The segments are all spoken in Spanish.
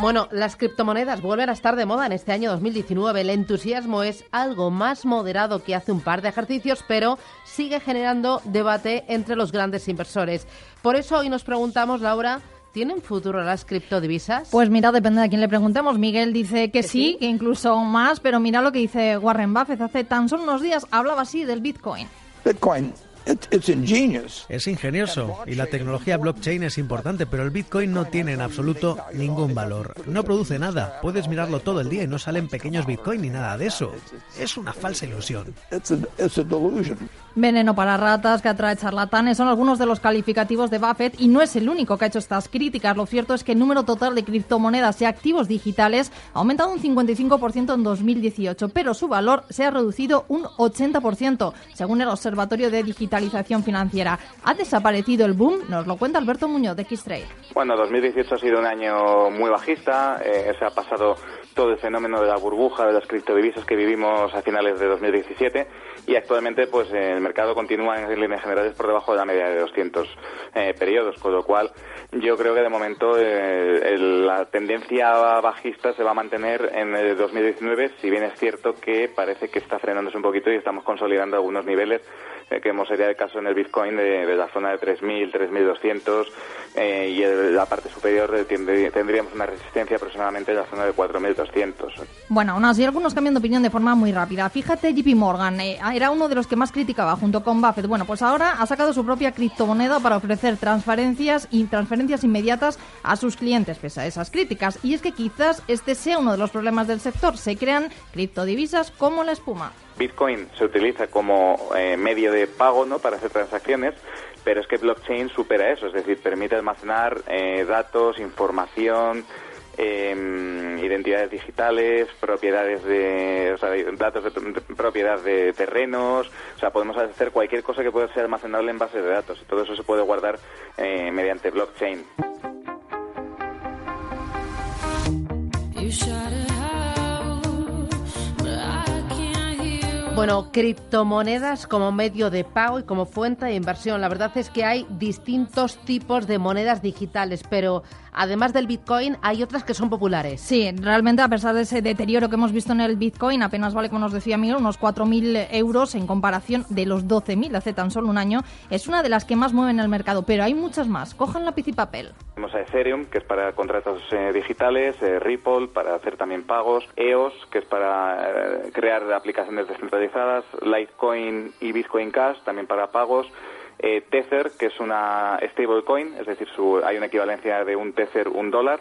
Bueno, las criptomonedas vuelven a estar de moda en este año 2019. El entusiasmo es algo más moderado que hace un par de ejercicios, pero sigue generando debate entre los grandes inversores. Por eso hoy nos preguntamos, Laura, ¿Tienen futuro las criptodivisas? Pues mira, depende de a quién le preguntemos. Miguel dice que, sí, que incluso más, pero mira lo que dice Warren Buffett. Hace tan solo unos días hablaba así del Bitcoin. Bitcoin es ingenioso y la tecnología blockchain es importante, pero el Bitcoin no tiene en absoluto ningún valor. No produce nada. Puedes mirarlo todo el día y no salen pequeños Bitcoin ni nada de eso. Es una falsa ilusión. Veneno para ratas que atrae charlatanes son algunos de los calificativos de Buffett y no es el único que ha hecho estas críticas. Lo cierto es que el número total de criptomonedas y activos digitales ha aumentado un 55% en 2018, pero su valor se ha reducido un 80%, según el Observatorio de Financiera. ¿Ha desaparecido el boom? Nos lo cuenta Alberto Muñoz de X-Trade. Bueno, 2018 ha sido un año muy bajista. Eh, se ha pasado todo el fenómeno de la burbuja de las criptodivisas que vivimos a finales de 2017 y actualmente pues el mercado continúa en líneas generales por debajo de la media de 200 eh, periodos, con lo cual yo creo que de momento eh, la tendencia bajista se va a mantener en el 2019, si bien es cierto que parece que está frenándose un poquito y estamos consolidando algunos niveles eh, que hemos sería el caso en el Bitcoin de, la zona de 3.000, 3.200 eh, y en la parte superior tendríamos una resistencia aproximadamente en la zona de 4.200. Bueno, aún así algunos cambian de opinión de forma muy rápida. Fíjate, JP Morgan eh, era uno de los que más criticaba junto con Buffett. Bueno, pues ahora ha sacado su propia criptomoneda para ofrecer transferencias y transferencias inmediatas a sus clientes pese a esas críticas. Y es que quizás este sea uno de los problemas del sector. Se crean criptodivisas como la espuma. Bitcoin se utiliza como eh, medio de pago ¿no? para hacer transacciones, pero es que blockchain supera eso, es decir, permite almacenar eh, datos, información, em, identidades digitales, propiedades de, o sea, datos de, propiedad de terrenos, o sea, podemos hacer cualquier cosa que pueda ser almacenable en base de datos y todo eso se puede guardar eh, mediante blockchain. Bueno, criptomonedas como medio de pago y como fuente de inversión. La verdad es que hay distintos tipos de monedas digitales, pero además del Bitcoin, hay otras que son populares. Sí, realmente a pesar de ese deterioro que hemos visto en el Bitcoin, apenas vale, como nos decía Miguel, unos 4.000 euros en comparación de los 12.000 hace tan solo un año. Es una de las que más mueven el mercado, pero hay muchas más. Cojan lápiz y papel. Tenemos a Ethereum, que es para contratos eh, digitales, eh, Ripple, para hacer también pagos, EOS, que es para eh, crear aplicaciones descentralizadas, Litecoin y Bitcoin Cash, también para pagos, eh, Tether, que es una stablecoin, es decir, hay una equivalencia de un Tether, un dólar.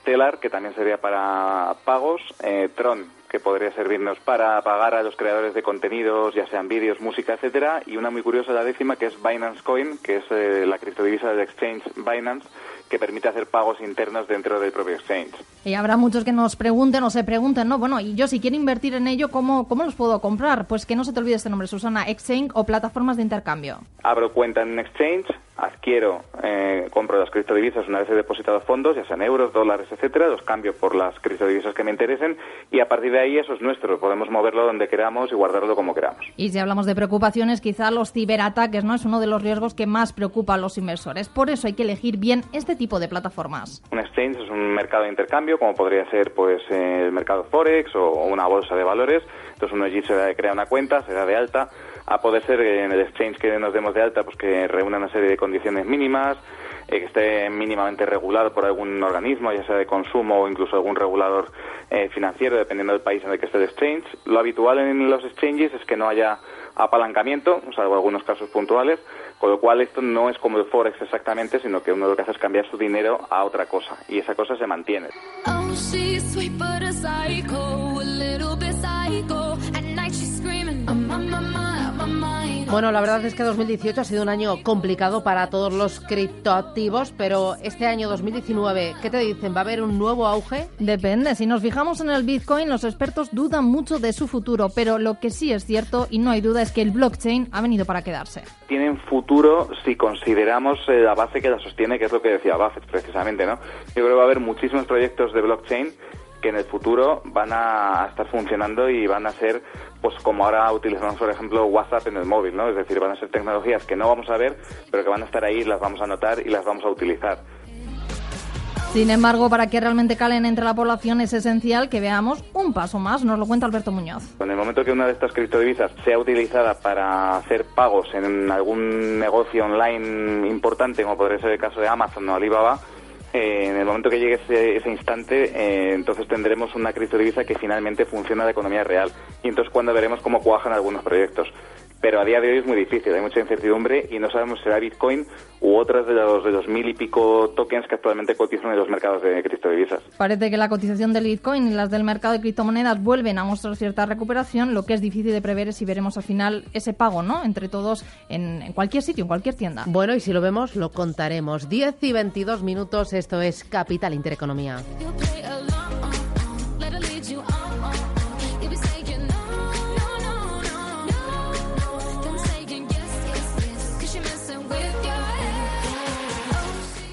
Stellar, que también sería para pagos. Eh, Tron, que podría servirnos para pagar a los creadores de contenidos, ya sean vídeos, música, etcétera. Y una muy curiosa, la décima, que es Binance Coin, que es eh, la criptodivisa del exchange Binance, que permite hacer pagos internos dentro del propio exchange. Y habrá muchos que nos pregunten o se pregunten, ¿no? Bueno, y yo si quiero invertir en ello, ¿cómo, ¿cómo los puedo comprar? Pues que no se te olvide este nombre, Susana, Exchange o plataformas de intercambio. Abro cuenta en Exchange, adquiero, eh, compro las criptodivisas una vez he depositado fondos, ya sean euros, dólares, etcétera, los cambio por las criptodivisas que me interesen y a partir de ahí eso es nuestro, podemos moverlo donde queramos y guardarlo como queramos. Y si hablamos de preocupaciones, quizá los ciberataques no es uno de los riesgos que más preocupa a los inversores. Por eso hay que elegir bien este tipo de plataformas. Un exchange es un mercado de intercambio, como podría ser pues el mercado forex o una bolsa de valores. Entonces uno allí se crea una cuenta, se da de alta a poder ser en el exchange que nos demos de alta, pues que reúna una serie de condiciones mínimas, eh, que esté mínimamente regulado por algún organismo, ya sea de consumo o incluso algún regulador eh, financiero, dependiendo del país en el que esté el exchange. Lo habitual en los exchanges es que no haya apalancamiento, salvo algunos casos puntuales, con lo cual esto no es como el Forex exactamente, sino que uno lo que hace es cambiar su dinero a otra cosa, y esa cosa se mantiene. Bueno, la verdad es que 2018 ha sido un año complicado para todos los criptoactivos, pero este año 2019, ¿qué te dicen? ¿Va a haber un nuevo auge? Depende. Si nos fijamos en el Bitcoin, los expertos dudan mucho de su futuro, pero lo que sí es cierto y no hay duda es que el blockchain ha venido para quedarse. Tienen futuro si consideramos eh, la base que la sostiene, que es lo que decía Buffett precisamente, ¿no? Yo creo que va a haber muchísimos proyectos de blockchain que en el futuro van a estar funcionando y van a ser, pues como ahora utilizamos, por ejemplo, WhatsApp en el móvil, ¿no? Es decir, van a ser tecnologías que no vamos a ver, pero que van a estar ahí, las vamos a notar y las vamos a utilizar. Sin embargo, para que realmente calen entre la población es esencial que veamos un paso más, nos lo cuenta Alberto Muñoz. En el momento que una de estas criptodivisas sea utilizada para hacer pagos en algún negocio online importante, como podría ser el caso de Amazon o Alibaba, eh, en el momento que llegue ese, instante, eh, entonces tendremos una criptodivisa que finalmente funciona de economía real. Y entonces cuando veremos cómo cuajan algunos proyectos pero a día de hoy es muy difícil, hay mucha incertidumbre y no sabemos si será Bitcoin u otras de los, de los mil y pico tokens que actualmente cotizan en los mercados de criptodivisas. Parece que la cotización del Bitcoin y las del mercado de criptomonedas vuelven a mostrar cierta recuperación, lo que es difícil de prever es si veremos al final ese pago, ¿no?, entre todos en, en cualquier sitio, en cualquier tienda. Bueno, y si lo vemos, lo contaremos. 10 y 22 minutos, esto es Capital Intereconomía.